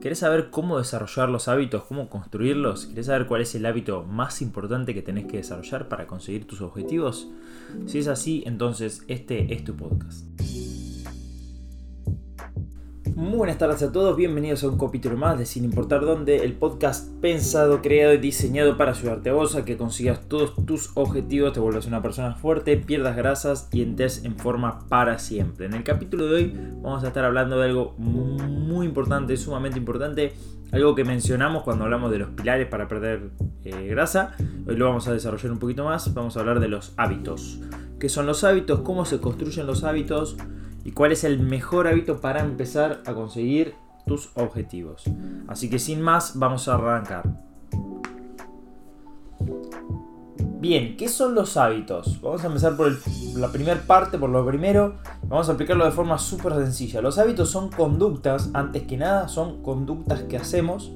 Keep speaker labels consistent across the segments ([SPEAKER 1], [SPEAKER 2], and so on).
[SPEAKER 1] ¿Querés saber cómo desarrollar los hábitos, cómo construirlos? ¿Querés saber cuál es el hábito más importante que tenés que desarrollar para conseguir tus objetivos? Si es así, entonces este es tu podcast. Muy buenas tardes a todos, bienvenidos a un capítulo más de Sin Importar Dónde, el podcast pensado, creado y diseñado para ayudarte a vos a que consigas todos tus objetivos, te vuelvas una persona fuerte, pierdas grasas y entres en forma para siempre. En el capítulo de hoy vamos a estar hablando de algo muy importante, sumamente importante, algo que mencionamos cuando hablamos de los pilares para perder eh, grasa. Hoy lo vamos a desarrollar un poquito más, vamos a hablar de los hábitos. ¿Qué son los hábitos? ¿Cómo se construyen los hábitos? Y cuál es el mejor hábito para empezar a conseguir tus objetivos. Así que sin más, vamos a arrancar. Bien, ¿qué son los hábitos? Vamos a empezar por la primera parte, por lo primero. Vamos a aplicarlo de forma súper sencilla. Los hábitos son conductas, antes que nada, son conductas que hacemos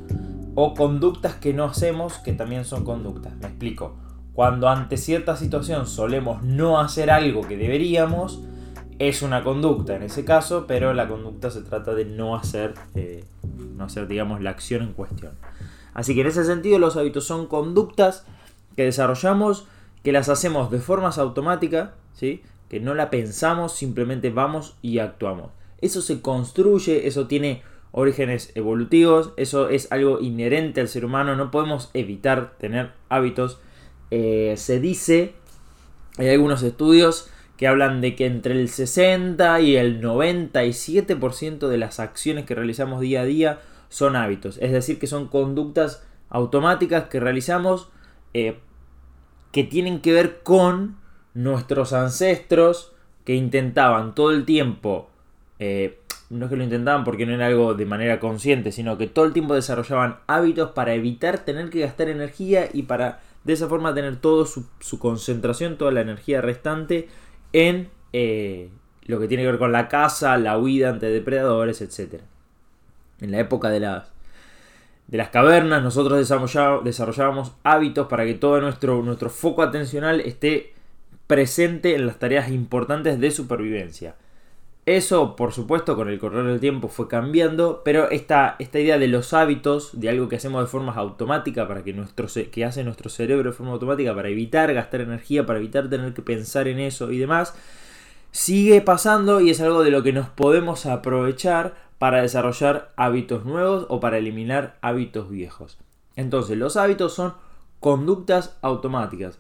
[SPEAKER 1] o conductas que no hacemos, que también son conductas. Me explico. Cuando ante cierta situación solemos no hacer algo que deberíamos, es una conducta en ese caso, pero la conducta se trata de no hacer, eh, no hacer, digamos, la acción en cuestión. Así que en ese sentido los hábitos son conductas que desarrollamos, que las hacemos de formas automáticas, ¿sí? que no la pensamos, simplemente vamos y actuamos. Eso se construye, eso tiene orígenes evolutivos, eso es algo inherente al ser humano, no podemos evitar tener hábitos. Eh, se dice, hay algunos estudios que hablan de que entre el 60 y el 97% de las acciones que realizamos día a día son hábitos. Es decir, que son conductas automáticas que realizamos eh, que tienen que ver con nuestros ancestros que intentaban todo el tiempo, eh, no es que lo intentaban porque no era algo de manera consciente, sino que todo el tiempo desarrollaban hábitos para evitar tener que gastar energía y para de esa forma tener toda su, su concentración, toda la energía restante en eh, lo que tiene que ver con la caza, la huida ante depredadores, etc. En la época de las, de las cavernas nosotros desarrollábamos hábitos para que todo nuestro, nuestro foco atencional esté presente en las tareas importantes de supervivencia. Eso, por supuesto, con el correr del tiempo fue cambiando, pero esta, esta idea de los hábitos, de algo que hacemos de forma automática, para que, nuestro, que hace nuestro cerebro de forma automática, para evitar gastar energía, para evitar tener que pensar en eso y demás, sigue pasando y es algo de lo que nos podemos aprovechar para desarrollar hábitos nuevos o para eliminar hábitos viejos. Entonces, los hábitos son conductas automáticas.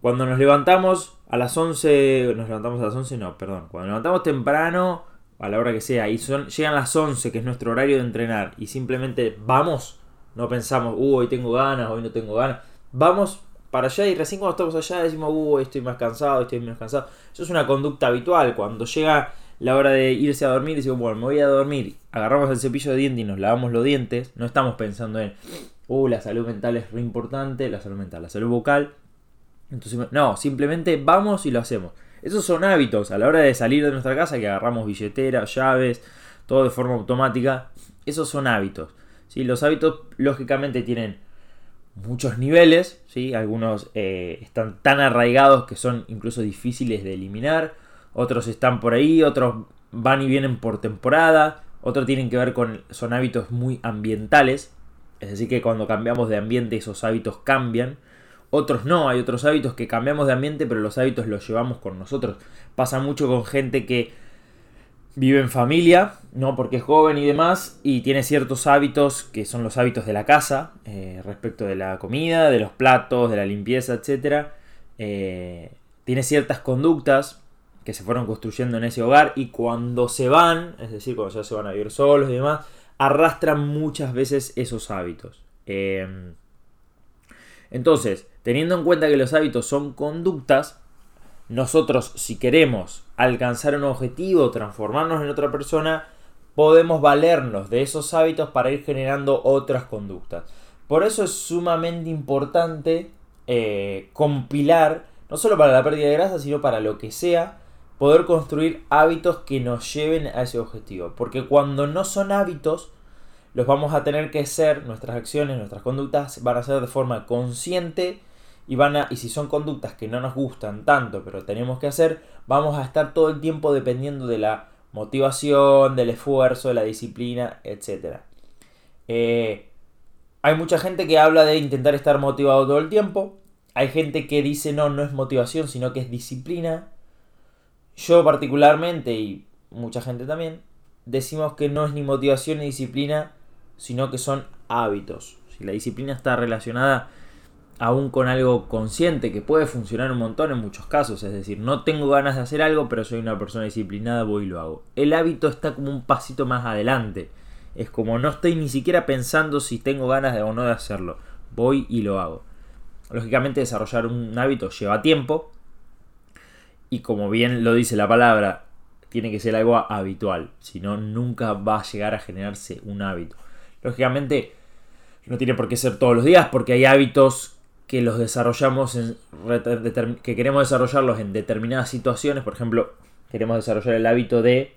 [SPEAKER 1] Cuando nos levantamos a las 11, nos levantamos a las 11, no, perdón, cuando nos levantamos temprano, a la hora que sea, y son, llegan las 11, que es nuestro horario de entrenar, y simplemente vamos, no pensamos, uh, hoy tengo ganas, hoy no tengo ganas, vamos para allá y recién cuando estamos allá decimos, uh, estoy más cansado, estoy menos cansado. Eso es una conducta habitual, cuando llega la hora de irse a dormir, decimos, bueno, me voy a dormir, agarramos el cepillo de dientes y nos lavamos los dientes, no estamos pensando en, uh, la salud mental es re importante, la salud mental, la salud vocal entonces, no, simplemente vamos y lo hacemos. Esos son hábitos a la hora de salir de nuestra casa, que agarramos billetera, llaves, todo de forma automática. Esos son hábitos. ¿sí? Los hábitos, lógicamente, tienen muchos niveles. ¿sí? Algunos eh, están tan arraigados que son incluso difíciles de eliminar. Otros están por ahí, otros van y vienen por temporada. Otros tienen que ver con. son hábitos muy ambientales. Es decir, que cuando cambiamos de ambiente, esos hábitos cambian. Otros no, hay otros hábitos que cambiamos de ambiente, pero los hábitos los llevamos con nosotros. Pasa mucho con gente que vive en familia, ¿no? Porque es joven y demás, y tiene ciertos hábitos que son los hábitos de la casa, eh, respecto de la comida, de los platos, de la limpieza, etc. Eh, tiene ciertas conductas que se fueron construyendo en ese hogar y cuando se van, es decir, cuando ya se van a vivir solos y demás, arrastran muchas veces esos hábitos. Eh, entonces, teniendo en cuenta que los hábitos son conductas, nosotros si queremos alcanzar un objetivo, transformarnos en otra persona, podemos valernos de esos hábitos para ir generando otras conductas. Por eso es sumamente importante eh, compilar, no solo para la pérdida de grasa, sino para lo que sea, poder construir hábitos que nos lleven a ese objetivo. Porque cuando no son hábitos, los vamos a tener que ser, nuestras acciones, nuestras conductas van a ser de forma consciente y van a, y si son conductas que no nos gustan tanto, pero tenemos que hacer, vamos a estar todo el tiempo dependiendo de la motivación, del esfuerzo, de la disciplina, etc. Eh, hay mucha gente que habla de intentar estar motivado todo el tiempo. Hay gente que dice no, no es motivación, sino que es disciplina. Yo particularmente, y mucha gente también, decimos que no es ni motivación ni disciplina, sino que son hábitos. Si la disciplina está relacionada aún con algo consciente que puede funcionar un montón en muchos casos, es decir, no tengo ganas de hacer algo, pero soy una persona disciplinada, voy y lo hago. El hábito está como un pasito más adelante. Es como no estoy ni siquiera pensando si tengo ganas de o no de hacerlo. Voy y lo hago. Lógicamente desarrollar un hábito lleva tiempo y como bien lo dice la palabra, tiene que ser algo habitual, si no nunca va a llegar a generarse un hábito. Lógicamente no tiene por qué ser todos los días porque hay hábitos que los desarrollamos en, que queremos desarrollarlos en determinadas situaciones, por ejemplo, queremos desarrollar el hábito de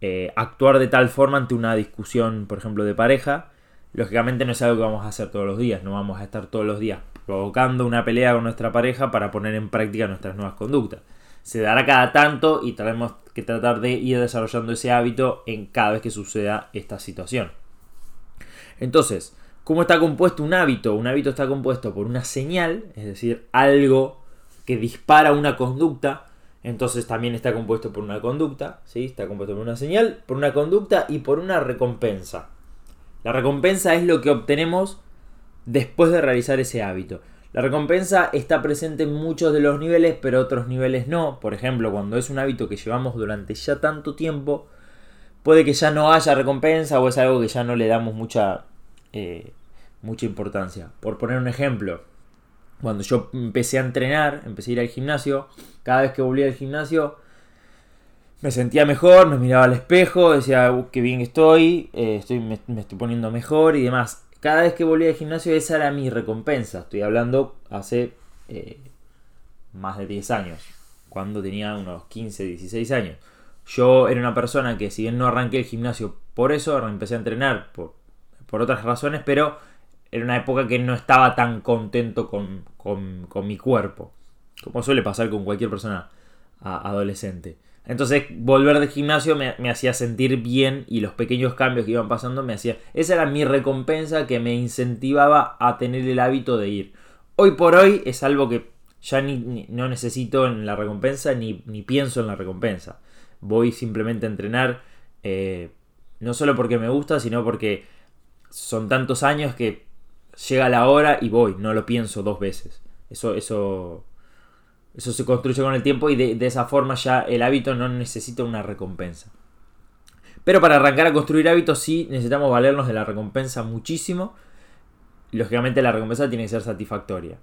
[SPEAKER 1] eh, actuar de tal forma ante una discusión, por ejemplo, de pareja, lógicamente no es algo que vamos a hacer todos los días, no vamos a estar todos los días provocando una pelea con nuestra pareja para poner en práctica nuestras nuevas conductas. Se dará cada tanto y tenemos que tratar de ir desarrollando ese hábito en cada vez que suceda esta situación. Entonces, ¿Cómo está compuesto un hábito? Un hábito está compuesto por una señal, es decir, algo que dispara una conducta. Entonces también está compuesto por una conducta, ¿sí? Está compuesto por una señal, por una conducta y por una recompensa. La recompensa es lo que obtenemos después de realizar ese hábito. La recompensa está presente en muchos de los niveles, pero otros niveles no. Por ejemplo, cuando es un hábito que llevamos durante ya tanto tiempo, puede que ya no haya recompensa o es algo que ya no le damos mucha eh, mucha importancia. Por poner un ejemplo, cuando yo empecé a entrenar, empecé a ir al gimnasio, cada vez que volvía al gimnasio me sentía mejor, me miraba al espejo, decía, uh, qué bien estoy, eh, estoy me, estoy poniendo mejor y demás. Cada vez que volvía al gimnasio esa era mi recompensa. Estoy hablando hace eh, más de 10 años, cuando tenía unos 15, 16 años. Yo era una persona que si bien no arranqué el gimnasio por eso, empecé a entrenar por por otras razones, pero era una época que no estaba tan contento con, mi cuerpo, como suele pasar con cualquier persona adolescente. Entonces volver del gimnasio me, hacía sentir bien y los pequeños cambios que iban pasando me hacía... Esa era mi recompensa que me incentivaba a tener el hábito de ir. Hoy por hoy es algo que ya ni, no necesito en la recompensa ni, pienso en la recompensa. Voy simplemente a entrenar, eh, no solo porque me gusta, sino porque son tantos años que llega la hora y voy, no lo pienso dos veces. Eso, eso, eso se construye con el tiempo y de, esa forma ya el hábito no necesita una recompensa. Pero para arrancar a construir hábitos sí necesitamos valernos de la recompensa muchísimo. Lógicamente la recompensa tiene que ser satisfactoria.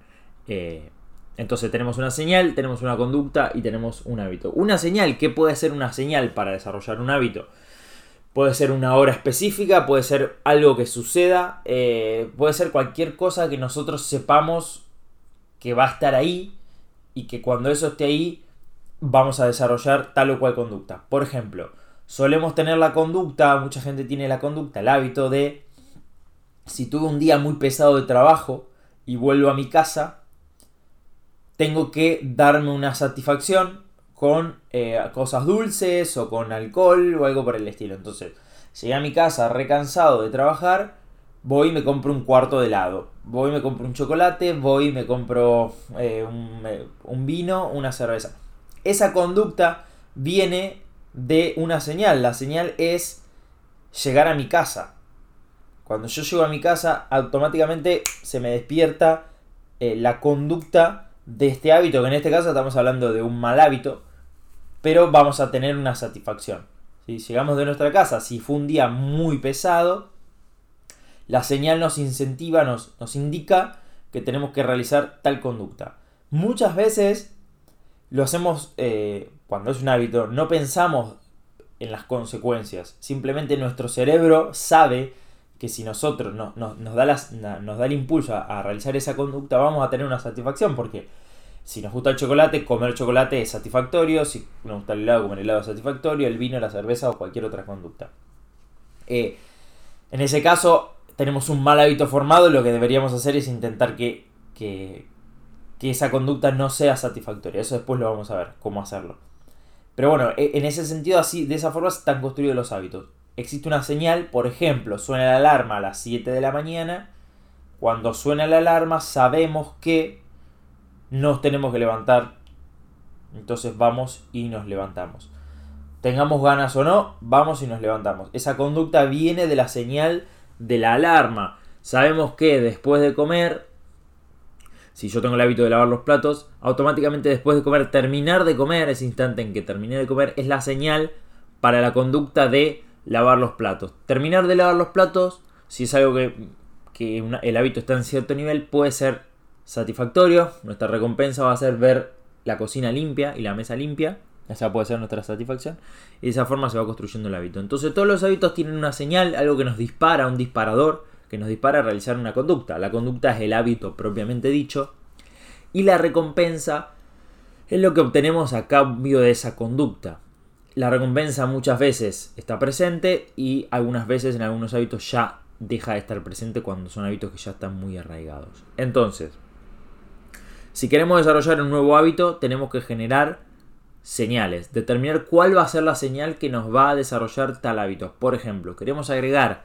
[SPEAKER 1] Eh, entonces tenemos una señal, tenemos una conducta y tenemos un hábito. Una señal, ¿qué puede ser una señal para desarrollar un hábito? Puede ser una hora específica, puede ser algo que suceda, eh, puede ser cualquier cosa que nosotros sepamos que va a estar ahí y que cuando eso esté ahí vamos a desarrollar tal o cual conducta. Por ejemplo, solemos tener la conducta, mucha gente tiene la conducta, el hábito de si tuve un día muy pesado de trabajo y vuelvo a mi casa, tengo que darme una satisfacción con eh, cosas dulces o con alcohol o algo por el estilo. Entonces, llegué a mi casa recansado de trabajar, voy y me compro un cuarto de helado. Voy y me compro un chocolate, voy y me compro eh, un, eh, un vino, una cerveza. Esa conducta viene de una señal. La señal es llegar a mi casa. Cuando yo llego a mi casa, automáticamente se me despierta la conducta de este hábito, que en este caso estamos hablando de un mal hábito, pero vamos a tener una satisfacción. Si llegamos de nuestra casa, si fue un día muy pesado, la señal nos incentiva, nos, nos indica que tenemos que realizar tal conducta. Muchas veces lo hacemos eh, cuando es un hábito, no pensamos en las consecuencias. Simplemente nuestro cerebro sabe que si nosotros nos, da, nos da el impulso a, a, realizar esa conducta, vamos a tener una satisfacción. Porque si nos gusta el chocolate, comer chocolate es satisfactorio. Si nos gusta el helado, comer helado es satisfactorio. El vino, la cerveza o cualquier otra conducta. Eh, en ese caso, tenemos un mal hábito formado. Lo que deberíamos hacer es intentar que, que, esa conducta no sea satisfactoria. Eso después lo vamos a ver, cómo hacerlo. Pero bueno, e, en ese sentido, así, de esa forma están construidos los hábitos. existe una señal, por ejemplo, suena la alarma a las 7 de la mañana, cuando suena la alarma sabemos que nos tenemos que levantar, entonces vamos y nos levantamos. Tengamos ganas o no, vamos y nos levantamos. Esa conducta viene de la señal de la alarma. Sabemos que después de comer, si yo tengo el hábito de lavar los platos, automáticamente después de comer, terminar de comer, ese instante en que terminé de comer, es la señal para la conducta de lavar los platos. Terminar de lavar los platos, si es algo que, el hábito está en cierto nivel, puede ser satisfactorio. Nuestra recompensa va a ser ver la cocina limpia y la mesa limpia. Esa puede ser nuestra satisfacción. Y de esa forma se va construyendo el hábito. Entonces todos los hábitos tienen una señal, algo que nos dispara, un disparador, que nos dispara a realizar una conducta. La conducta es el hábito propiamente dicho. Y la recompensa es lo que obtenemos a cambio de esa conducta. La recompensa muchas veces está presente y algunas veces en algunos hábitos ya deja de estar presente cuando son hábitos que ya están muy arraigados. Entonces, si queremos desarrollar un nuevo hábito, tenemos que generar señales, determinar cuál va a ser la señal que nos va a desarrollar tal hábito. Por ejemplo, queremos agregar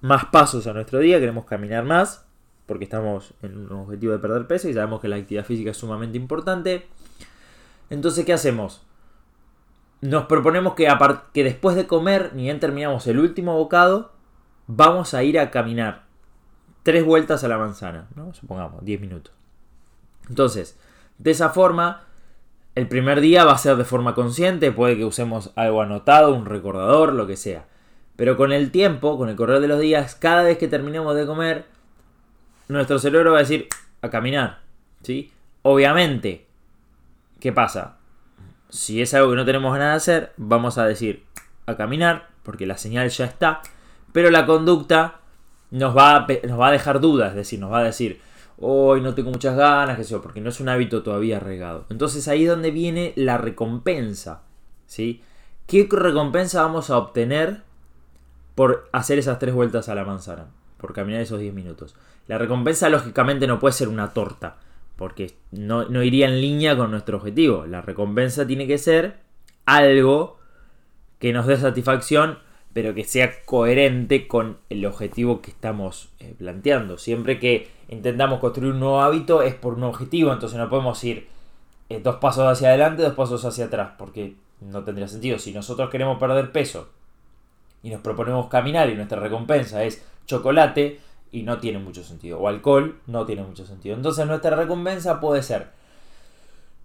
[SPEAKER 1] más pasos a nuestro día, queremos caminar más, porque estamos en un objetivo de perder peso y sabemos que la actividad física es sumamente importante. Entonces, ¿qué hacemos? Nos proponemos que, después de comer, ni bien terminamos el último bocado, vamos a ir a caminar tres vueltas a la manzana, ¿no? Supongamos, 10 minutos. Entonces, de esa forma, el primer día va a ser de forma consciente, puede que usemos algo anotado, un recordador, lo que sea. Pero con el tiempo, con el correr de los días, cada vez que terminemos de comer, nuestro cerebro va a decir a caminar. ¿sí? Obviamente, ¿qué pasa? Si es algo que no tenemos nada de hacer, vamos a decir a caminar, porque la señal ya está, pero la conducta nos va a, nos va a dejar dudas, es decir, nos va a decir, hoy no tengo muchas ganas, que sé porque no es un hábito todavía regado. Entonces ahí es donde viene la recompensa, ¿sí? ¿Qué recompensa vamos a obtener por hacer esas tres vueltas a la manzana? Por caminar esos 10 minutos. La recompensa lógicamente no puede ser una torta, porque no, no iría en línea con nuestro objetivo. La recompensa tiene que ser algo que nos dé satisfacción pero que sea coherente con el objetivo que estamos eh, planteando. Siempre que intentamos construir un nuevo hábito es por un objetivo, entonces no podemos ir eh, dos pasos hacia adelante, dos pasos hacia atrás, porque no tendría sentido. Si nosotros queremos perder peso y nos proponemos caminar y nuestra recompensa es chocolate, y no tiene mucho sentido, o alcohol, no tiene mucho sentido. Entonces nuestra recompensa puede ser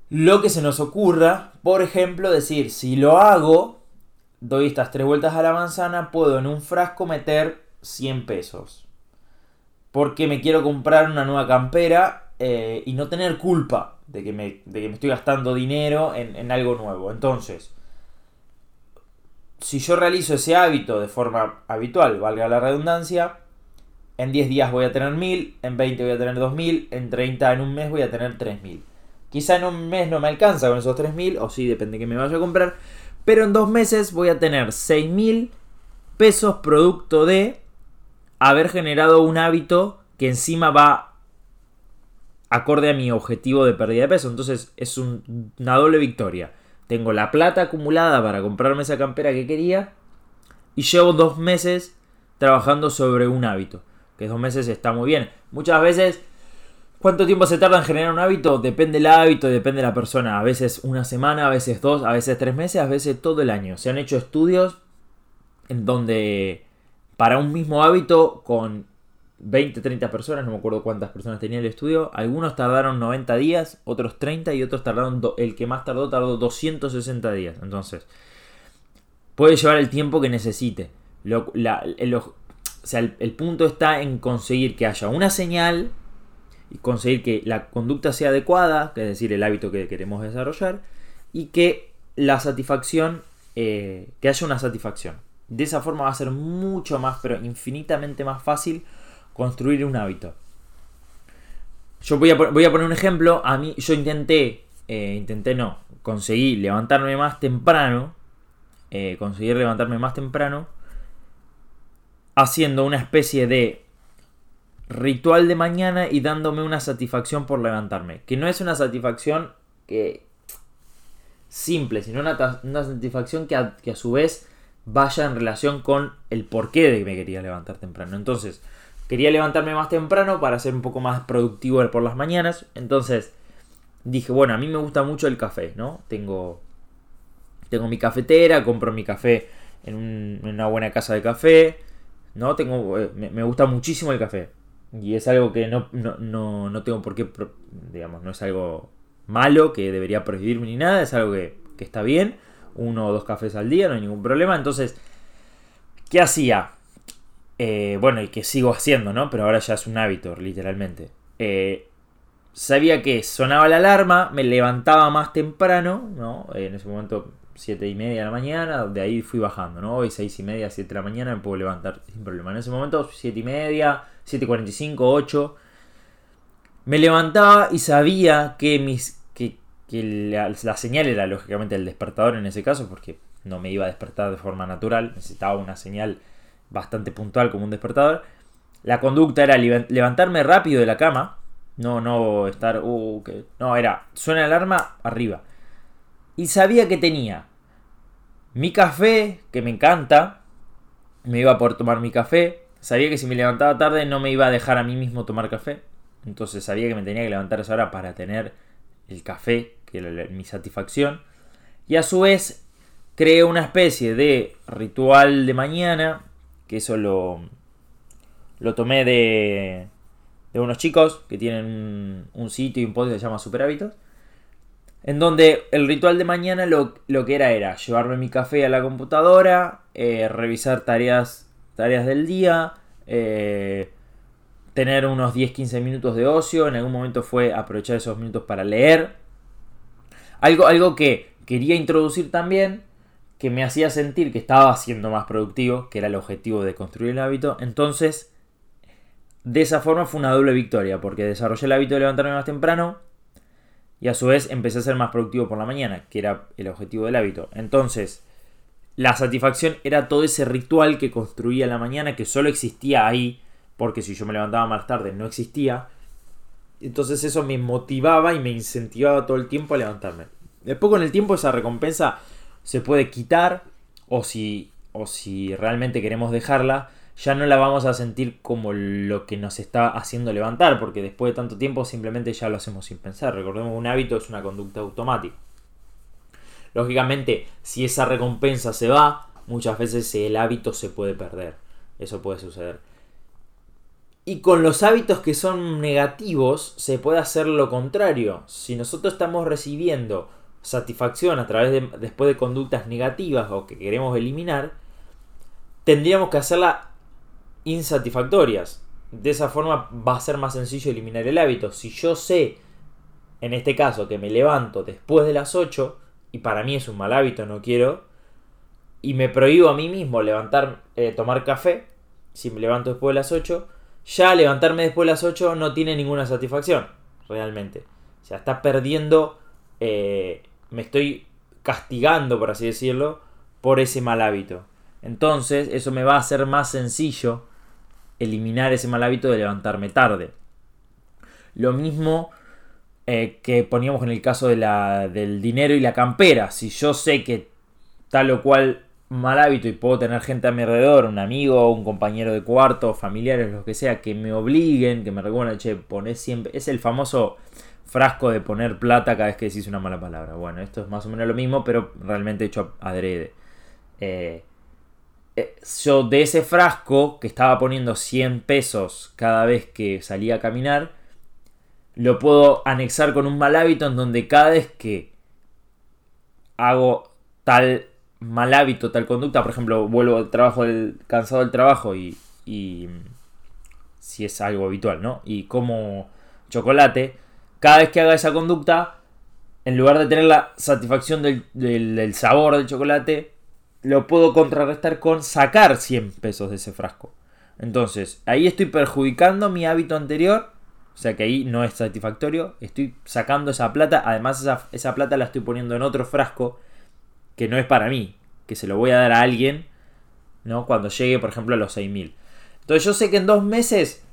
[SPEAKER 1] lo que se nos ocurra, por ejemplo, decir, si lo hago, doy estas tres vueltas a la manzana, puedo en un frasco meter 100 pesos. Porque me quiero comprar una nueva campera eh, y no tener culpa de que me, de que me estoy gastando dinero en, en, algo nuevo. Entonces, si yo realizo ese hábito de forma habitual, valga la redundancia, en 10 días voy a tener 1000, en 20 voy a tener 2000, en 30 en un mes voy a tener 3000. Quizá en un mes no me alcanza con esos 3000, o sí, depende de que me vaya a comprar, pero en dos meses voy a tener 6 mil pesos producto de haber generado un hábito que encima va acorde a mi objetivo de pérdida de peso. Entonces es una doble victoria. Tengo la plata acumulada para comprarme esa campera que quería y llevo dos meses trabajando sobre un hábito. Que dos meses está muy bien. Muchas veces ¿Cuánto tiempo se tarda en generar un hábito? Depende del hábito, depende de la persona. A veces una semana, a veces dos, a veces tres meses, a veces todo el año. Se han hecho estudios en donde para un mismo hábito con 20, 30 personas, no me acuerdo cuántas personas tenía el estudio, algunos tardaron 90 días, otros 30 y otros tardaron, el que más tardó tardó 260 días. Entonces, puede llevar el tiempo que necesite. sea, el punto está en conseguir que haya una señal y conseguir que la conducta sea adecuada, es decir, el hábito que queremos desarrollar, y que la satisfacción, eh, que haya una satisfacción. De esa forma va a ser mucho más, pero infinitamente más fácil construir un hábito. Yo voy a, voy a poner un ejemplo. A mí, yo intenté, eh, intenté no, conseguí levantarme más temprano, eh, conseguir levantarme más temprano, haciendo una especie de ritual de mañana y dándome una satisfacción por levantarme. Que no es una satisfacción que simple, sino una, satisfacción que a, su vez vaya en relación con el porqué de que me quería levantar temprano. Entonces, quería levantarme más temprano para ser un poco más productivo por las mañanas. Entonces, dije, bueno, a mí me gusta mucho el café, ¿no? Tengo, tengo mi cafetera, compro mi café en, una buena casa de café, ¿no? Tengo, eh, me, gusta muchísimo el café. Y es algo que no, no, no, tengo por qué, digamos, no es algo malo que debería prohibirme ni nada, es algo que, que está bien. Uno o dos cafés al día, no hay ningún problema. Entonces, ¿qué hacía? Eh, bueno, y que sigo haciendo, ¿no? Pero ahora ya es un hábito, literalmente. Eh, sabía que sonaba la alarma, me levantaba más temprano, ¿no? En ese momento 7 y media de la mañana, de ahí fui bajando, ¿no? Hoy 6 y media, 7 de la mañana me puedo levantar sin problema. En ese momento 7 y media, 7.45, 8. Me levantaba y sabía que, mis, que, la, la, señal era lógicamente el despertador en ese caso, porque no me iba a despertar de forma natural, necesitaba una señal bastante puntual como un despertador. La conducta era levantarme rápido de la cama, no, no estar, uh, no, era, suena la alarma, arriba. Y sabía que tenía mi café, que me encanta, me iba a poder tomar mi café. Sabía que si me levantaba tarde no me iba a dejar a mí mismo tomar café. Entonces sabía que me tenía que levantar a esa hora para tener el café, que era mi satisfacción. Y a su vez creé una especie de ritual de mañana, que eso lo, tomé de, unos chicos que tienen un, sitio y un podcast que se llama Super Hábitos. En donde el ritual de mañana lo, que era era llevarme mi café a la computadora, eh, revisar tareas, tareas del día, eh, tener unos 10-15 minutos de ocio, en algún momento fue aprovechar esos minutos para leer. Algo, algo que quería introducir también, que me hacía sentir que estaba siendo más productivo, que era el objetivo de construir el hábito. Entonces de esa forma fue una doble victoria, porque desarrollé el hábito de levantarme más temprano y a su vez empecé a ser más productivo por la mañana, que era el objetivo del hábito. Entonces, la satisfacción era todo ese ritual que construía la mañana, que solo existía ahí, porque si yo me levantaba más tarde no existía. Entonces eso me motivaba y me incentivaba todo el tiempo a levantarme. Después con el tiempo esa recompensa se puede quitar o si, o si realmente queremos dejarla, ya no la vamos a sentir como lo que nos está haciendo levantar, porque después de tanto tiempo simplemente ya lo hacemos sin pensar. Recordemos, un hábito es una conducta automática. Lógicamente, si esa recompensa se va, muchas veces el hábito se puede perder. Eso puede suceder. Y con los hábitos que son negativos se puede hacer lo contrario. Si nosotros estamos recibiendo satisfacción a través de después de conductas negativas o que queremos eliminar, tendríamos que hacerla insatisfactorias. De esa forma va a ser más sencillo eliminar el hábito. Si yo sé, en este caso, que me levanto después de las 8, y para mí es un mal hábito, no quiero, y me prohíbo a mí mismo levantar, eh, tomar café, si me levanto después de las 8, ya levantarme después de las 8 no tiene ninguna satisfacción, realmente. O sea, está perdiendo, eh, me estoy castigando, por así decirlo, por ese mal hábito. Entonces, eso me va a hacer más sencillo eliminar ese mal hábito de levantarme tarde. Lo mismo eh, que poníamos en el caso de la, del dinero y la campera. Si yo sé que tal o cual mal hábito y puedo tener gente a mi alrededor, un amigo, un compañero de cuarto, familiares, lo que sea, que me obliguen, que me recuerden, che, pones siempre. Es el famoso frasco de poner plata cada vez que decís una mala palabra. Bueno, esto es más o menos lo mismo, pero realmente hecho adrede. Eh, yo de ese frasco que estaba poniendo 100 pesos cada vez que salía a caminar, lo puedo anexar con un mal hábito en donde cada vez que hago tal mal hábito, tal conducta, por ejemplo, vuelvo al trabajo del, cansado del trabajo y, si es algo habitual, ¿no? Y como chocolate, cada vez que haga esa conducta, en lugar de tener la satisfacción del sabor del chocolate, lo puedo contrarrestar con sacar 100 pesos de ese frasco. Entonces, ahí estoy perjudicando mi hábito anterior. O sea que ahí no es satisfactorio. Estoy sacando esa plata. Además, esa, plata la estoy poniendo en otro frasco que no es para mí. Que se lo voy a dar a alguien. ¿no? Cuando llegue, por ejemplo, a los 6.000. Entonces yo sé que en dos meses,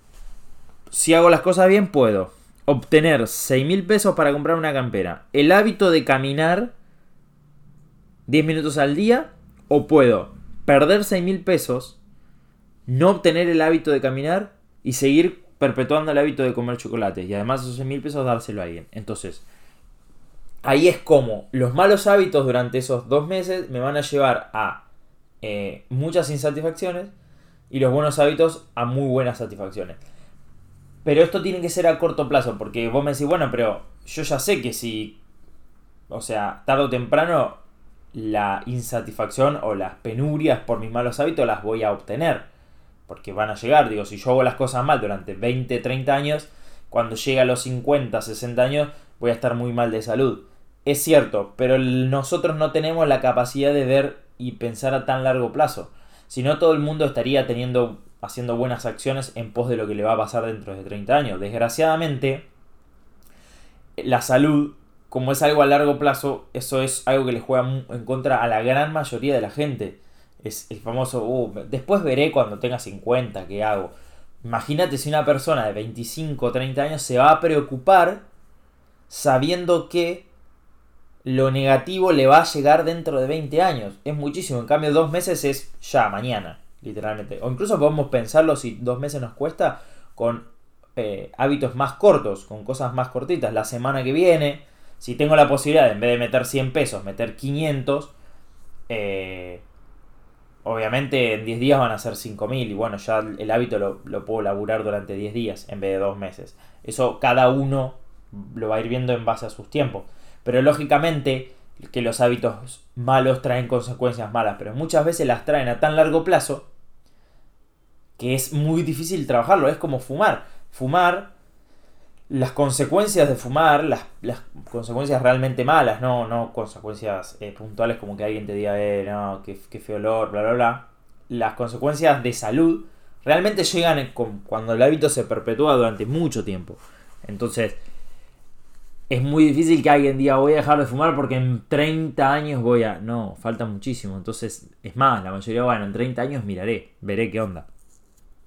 [SPEAKER 1] si hago las cosas bien, puedo obtener 6.000 pesos para comprar una campera. El hábito de caminar 10 minutos al día o puedo perder 6 mil pesos, no obtener el hábito de caminar y seguir perpetuando el hábito de comer chocolate. Y además esos 6 mil pesos dárselo a alguien. Entonces, ahí es como los malos hábitos durante esos dos meses me van a llevar a eh, muchas insatisfacciones y los buenos hábitos a muy buenas satisfacciones. Pero esto tiene que ser a corto plazo, porque vos me decís, bueno, pero yo ya sé que si, o sea, tarde o temprano, la insatisfacción o las penurias por mis malos hábitos las voy a obtener. Porque van a llegar, digo, si yo hago las cosas mal durante 20, 30 años, cuando llegue a los 50, 60 años, voy a estar muy mal de salud. Es cierto, pero nosotros no tenemos la capacidad de ver y pensar a tan largo plazo. Si no, todo el mundo estaría teniendo, haciendo buenas acciones en pos de lo que le va a pasar dentro de 30 años. Desgraciadamente, la salud, como es algo a largo plazo, eso es algo que le juega en contra a la gran mayoría de la gente. Es el famoso, uh, después veré cuando tenga 50 qué hago. Imagínate si una persona de 25 o 30 años se va a preocupar sabiendo que lo negativo le va a llegar dentro de 20 años. Es muchísimo. En cambio, dos meses es ya, mañana, literalmente. O incluso podemos pensarlo si dos meses nos cuesta con eh, hábitos más cortos, con cosas más cortitas. La semana que viene, si tengo la posibilidad de en vez de meter 100 pesos, meter 500, eh, obviamente en 10 días van a ser 5000 y bueno, ya el hábito lo, lo puedo laburar durante 10 días en vez de dos meses. Eso cada uno lo va a ir viendo en base a sus tiempos. Pero lógicamente que los hábitos malos traen consecuencias malas, pero muchas veces las traen a tan largo plazo que es muy difícil trabajarlo. Es como fumar. Fumar, las consecuencias de fumar, las, consecuencias realmente malas, no, no consecuencias eh, puntuales como que alguien te diga, eh, no, qué, qué feo olor, bla, bla, bla. Las consecuencias de salud realmente llegan cuando el hábito se perpetúa durante mucho tiempo. Entonces, es muy difícil que alguien diga voy a dejar de fumar porque en 30 años voy a... No, falta muchísimo. Entonces, es más, la mayoría, bueno, en 30 años miraré, veré qué onda.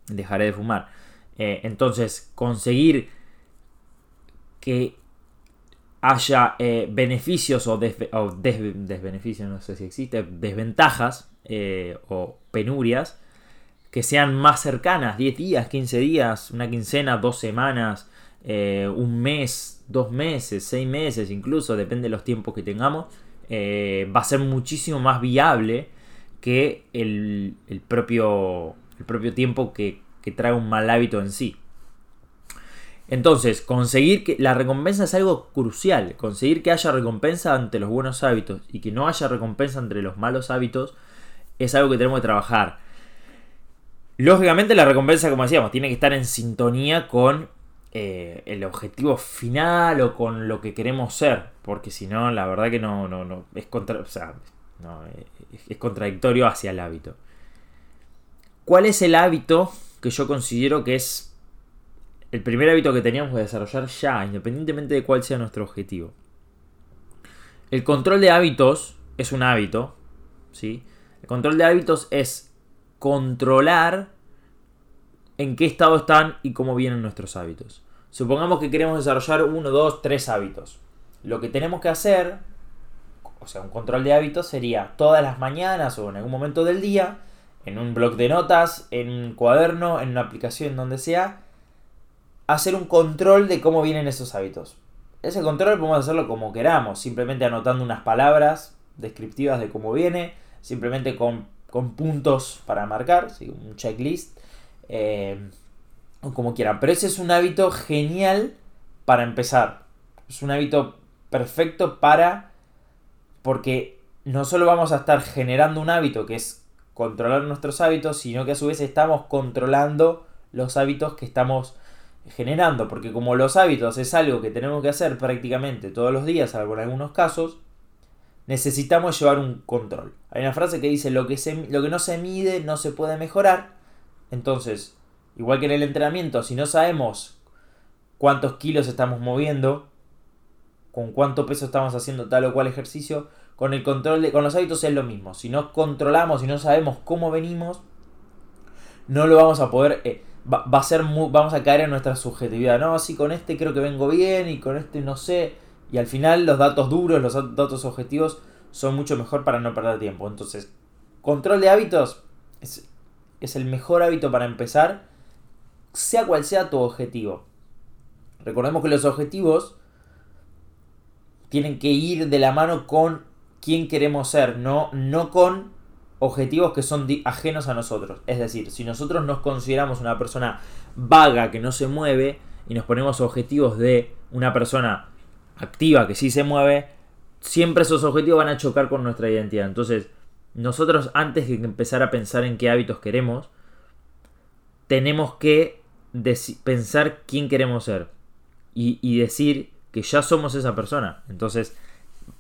[SPEAKER 1] Dejaré de fumar. Eh, entonces, conseguir que haya eh, beneficios o, desbeneficios, no sé si existe, desventajas eh, o penurias que sean más cercanas, 10 días, 15 días, una quincena, dos semanas, un mes, dos meses, seis meses incluso, depende de los tiempos que tengamos, eh, va a ser muchísimo más viable que el, propio, el propio tiempo que trae un mal hábito en sí. Entonces, conseguir que la recompensa es algo crucial. Conseguir que haya recompensa ante los buenos hábitos y que no haya recompensa entre los malos hábitos es algo que tenemos que trabajar. Lógicamente la recompensa, como decíamos, tiene que estar en sintonía con eh, el objetivo final o con lo que queremos ser. Porque si no, la verdad que no, no, no es contra, o sea, no, es contradictorio hacia el hábito. ¿Cuál es el hábito que yo considero que es el primer hábito que teníamos que desarrollar ya, independientemente de cuál sea nuestro objetivo? El control de hábitos es un hábito, ¿sí? El control de hábitos es controlar en qué estado están y cómo vienen nuestros hábitos. Supongamos que queremos desarrollar uno, dos, tres hábitos. Lo que tenemos que hacer, o sea, un control de hábitos sería todas las mañanas o en algún momento del día, en un blog de notas, en un cuaderno, en una aplicación, donde sea, hacer un control de cómo vienen esos hábitos. Ese control podemos hacerlo como queramos, simplemente anotando unas palabras descriptivas de cómo viene, simplemente con, puntos para marcar, un checklist eh, o como quieran. Pero ese es un hábito genial para empezar. Es un hábito perfecto para... Porque no solo vamos a estar generando un hábito que es controlar nuestros hábitos, sino que a su vez estamos controlando los hábitos que estamos generando. Porque como los hábitos es algo que tenemos que hacer prácticamente todos los días, salvo en algunos casos, necesitamos llevar un control. Hay una frase que dice lo que, se, lo que no se mide no se puede mejorar. Entonces, igual que en el entrenamiento, si no sabemos cuántos kilos estamos moviendo, con cuánto peso estamos haciendo tal o cual ejercicio, con el control de, con los hábitos es lo mismo. Si no controlamos y no sabemos cómo venimos, no lo vamos a poder. Eh, va, a ser vamos a caer en nuestra subjetividad. No, sí, con este creo que vengo bien y con este no sé. Y al final los datos duros, los datos objetivos son mucho mejor para no perder tiempo. Entonces, control de hábitos es, es el mejor hábito para empezar, sea cual sea tu objetivo. Recordemos que los objetivos tienen que ir de la mano con quién queremos ser, no, no con objetivos que son ajenos a nosotros. Es decir, si nosotros nos consideramos una persona vaga que no se mueve y nos ponemos objetivos de una persona activa que sí se mueve, siempre esos objetivos van a chocar con nuestra identidad. Entonces, nosotros antes de empezar a pensar en qué hábitos queremos, tenemos que pensar quién queremos ser y, y decir que ya somos esa persona. Entonces,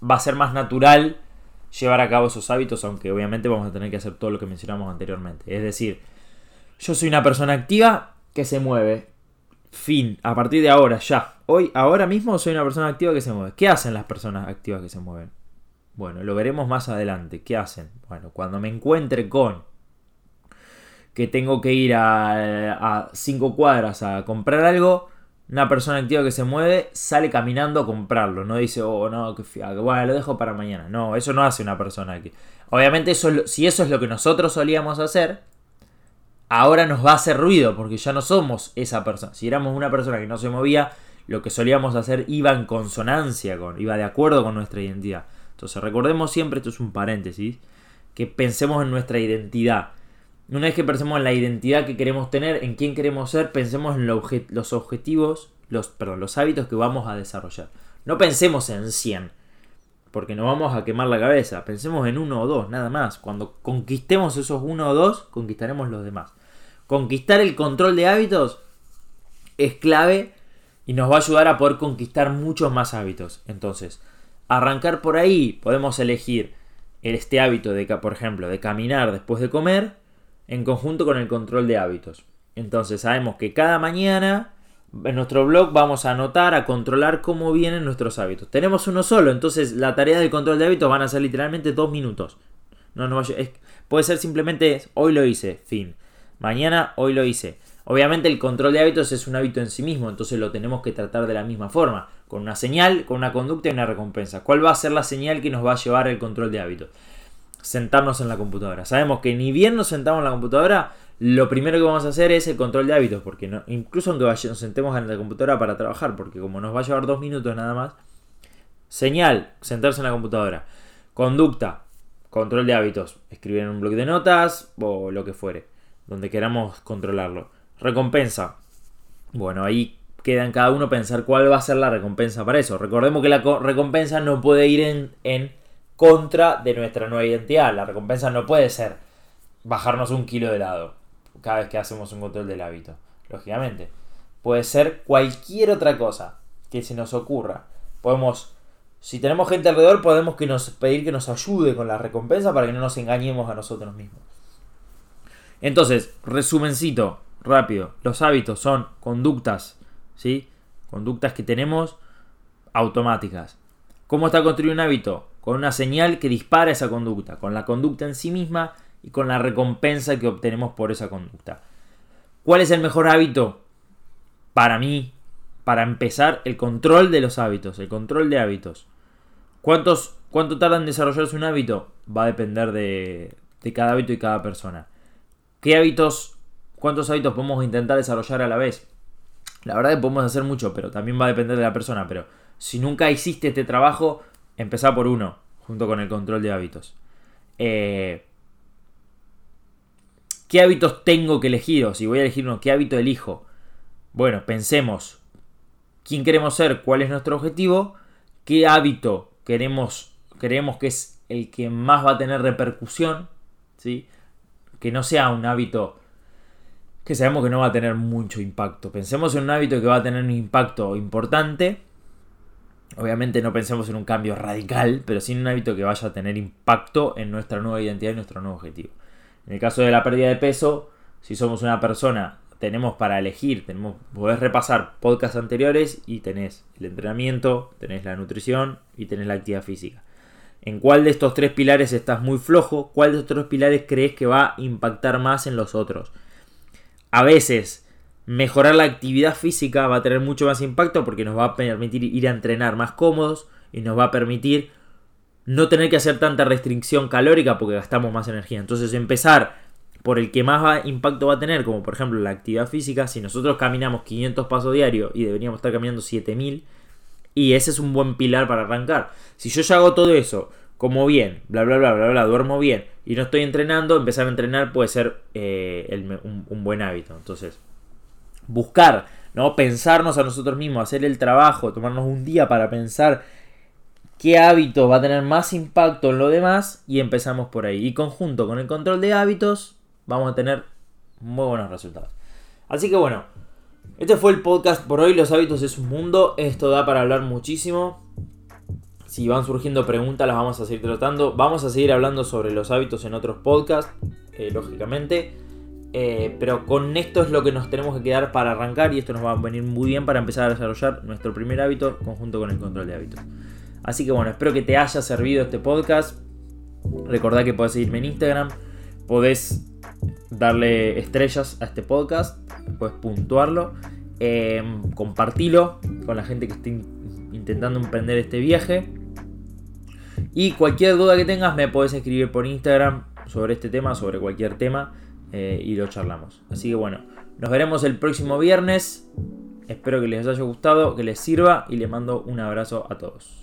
[SPEAKER 1] va a ser más natural llevar a cabo esos hábitos, aunque obviamente vamos a tener que hacer todo lo que mencionamos anteriormente. Es decir, yo soy una persona activa que se mueve. Fin, a partir de ahora, ya. Hoy, ahora mismo soy una persona activa que se mueve. ¿Qué hacen las personas activas que se mueven? Bueno, lo veremos más adelante. ¿Qué hacen? Bueno, cuando me encuentre con que tengo que ir a, a cinco cuadras a comprar algo, una persona activa que se mueve sale caminando a comprarlo. No dice, oh, no, que bueno, lo dejo para mañana. No, eso no hace una persona que. Obviamente, si eso es lo que nosotros solíamos hacer, ahora nos va a hacer ruido porque ya no somos esa persona. Si éramos una persona que no se movía, lo que solíamos hacer iba en consonancia con, iba de acuerdo con nuestra identidad. Entonces, recordemos siempre, esto es un paréntesis, que pensemos en nuestra identidad una vez que pensemos en la identidad que queremos tener, en quién queremos ser, pensemos en los objetivos, los, perdón, los hábitos que vamos a desarrollar. No pensemos en 100, porque nos vamos a quemar la cabeza. Pensemos en uno o dos, nada más. Cuando conquistemos esos uno o dos, conquistaremos los demás. Conquistar el control de hábitos es clave y nos va a ayudar a poder conquistar muchos más hábitos. Entonces, arrancar por ahí, podemos elegir este hábito de, por ejemplo, de caminar después de comer en conjunto con el control de hábitos. Entonces sabemos que cada mañana en nuestro blog vamos a anotar, a controlar cómo vienen nuestros hábitos. Tenemos uno solo, entonces la tarea del control de hábitos van a ser literalmente dos minutos. No, no, puede ser simplemente hoy lo hice, fin. Mañana, hoy lo hice. Obviamente el control de hábitos es un hábito en sí mismo, entonces lo tenemos que tratar de la misma forma, con una señal, con una conducta y una recompensa. ¿Cuál va a ser la señal que nos va a llevar el control de hábitos? Sentarnos en la computadora. Sabemos que ni bien nos sentamos en la computadora, lo primero que vamos a hacer es el control de hábitos, porque no, incluso aunque nos sentemos en la computadora para trabajar, porque como nos va a llevar dos minutos nada más, señal, sentarse en la computadora. Conducta, control de hábitos, escribir en un blog de notas o lo que fuere, donde queramos controlarlo. Recompensa, bueno, ahí queda en cada uno pensar cuál va a ser la recompensa para eso. Recordemos que la recompensa no puede ir en, en contra de nuestra nueva identidad. La recompensa no puede ser bajarnos un kilo de helado cada vez que hacemos un control del hábito, lógicamente. Puede ser cualquier otra cosa que se nos ocurra. Podemos, si tenemos gente alrededor, podemos que nos, pedir que nos ayude con la recompensa para que no nos engañemos a nosotros mismos. Entonces, resumencito, rápido. Los hábitos son conductas, ¿sí? Conductas que tenemos automáticas. ¿Cómo está construido un hábito? Con una señal que dispara esa conducta, con la conducta en sí misma y con la recompensa que obtenemos por esa conducta. ¿Cuál es el mejor hábito? Para mí, para empezar, el control de los hábitos, el control de hábitos. ¿Cuántos, ¿Cuánto tarda en desarrollarse un hábito? Va a depender de, de cada hábito y cada persona. ¿Qué hábitos, cuántos hábitos podemos intentar desarrollar a la vez? La verdad que podemos hacer mucho, pero también va a depender de la persona. Pero si nunca hiciste este trabajo, Empezar por uno, junto con el control de hábitos. Eh, ¿Qué hábitos tengo que elegir? O si voy a elegir uno, ¿qué hábito elijo? Bueno, pensemos. ¿Quién queremos ser? ¿Cuál es nuestro objetivo? ¿Qué hábito queremos, creemos que es el que más va a tener repercusión? ¿Sí? Que no sea un hábito que sabemos que no va a tener mucho impacto. Pensemos en un hábito que va a tener un impacto importante Obviamente no pensemos en un cambio radical, pero sí en un hábito que vaya a tener impacto en nuestra nueva identidad y nuestro nuevo objetivo. En el caso de la pérdida de peso, si somos una persona, tenemos para elegir, tenemos, podés repasar podcasts anteriores y tenés el entrenamiento, tenés la nutrición y tenés la actividad física. ¿En cuál de estos tres pilares estás muy flojo? ¿Cuál de estos tres pilares crees que va a impactar más en los otros? A veces Mejorar la actividad física va a tener mucho más impacto porque nos va a permitir ir a entrenar más cómodos y nos va a permitir no tener que hacer tanta restricción calórica porque gastamos más energía. Entonces empezar por el que más impacto va a tener, como por ejemplo la actividad física, si nosotros caminamos 500 pasos diarios y deberíamos estar caminando 7000, y ese es un buen pilar para arrancar. Si yo ya hago todo eso, como bien, bla, bla, bla, bla, bla, duermo bien y no estoy entrenando, empezar a entrenar puede ser eh, un, un, buen hábito. Entonces, buscar, ¿no? Pensarnos a nosotros mismos, hacer el trabajo, tomarnos un día para pensar qué hábito va a tener más impacto en lo demás y empezamos por ahí. Y conjunto con el control de hábitos, vamos a tener muy buenos resultados. Así que bueno, este fue el podcast por hoy. Los hábitos es un mundo. Esto da para hablar muchísimo. Si van surgiendo preguntas, las vamos a seguir tratando. Vamos a seguir hablando sobre los hábitos en otros podcasts, eh, lógicamente. Eh, pero con esto es lo que nos tenemos que quedar para arrancar y esto nos va a venir muy bien para empezar a desarrollar nuestro primer hábito conjunto con el control de hábitos. Así que bueno, espero que te haya servido este podcast. Recordá que podés seguirme en Instagram. Podés darle estrellas a este podcast, puedes puntuarlo, eh, compartilo con la gente que esté intentando emprender este viaje. Y cualquier duda que tengas me puedes escribir por Instagram sobre este tema, sobre cualquier tema, eh, y lo charlamos. Así que bueno, nos veremos el próximo viernes. Espero que les haya gustado, que les sirva y les mando un abrazo a todos.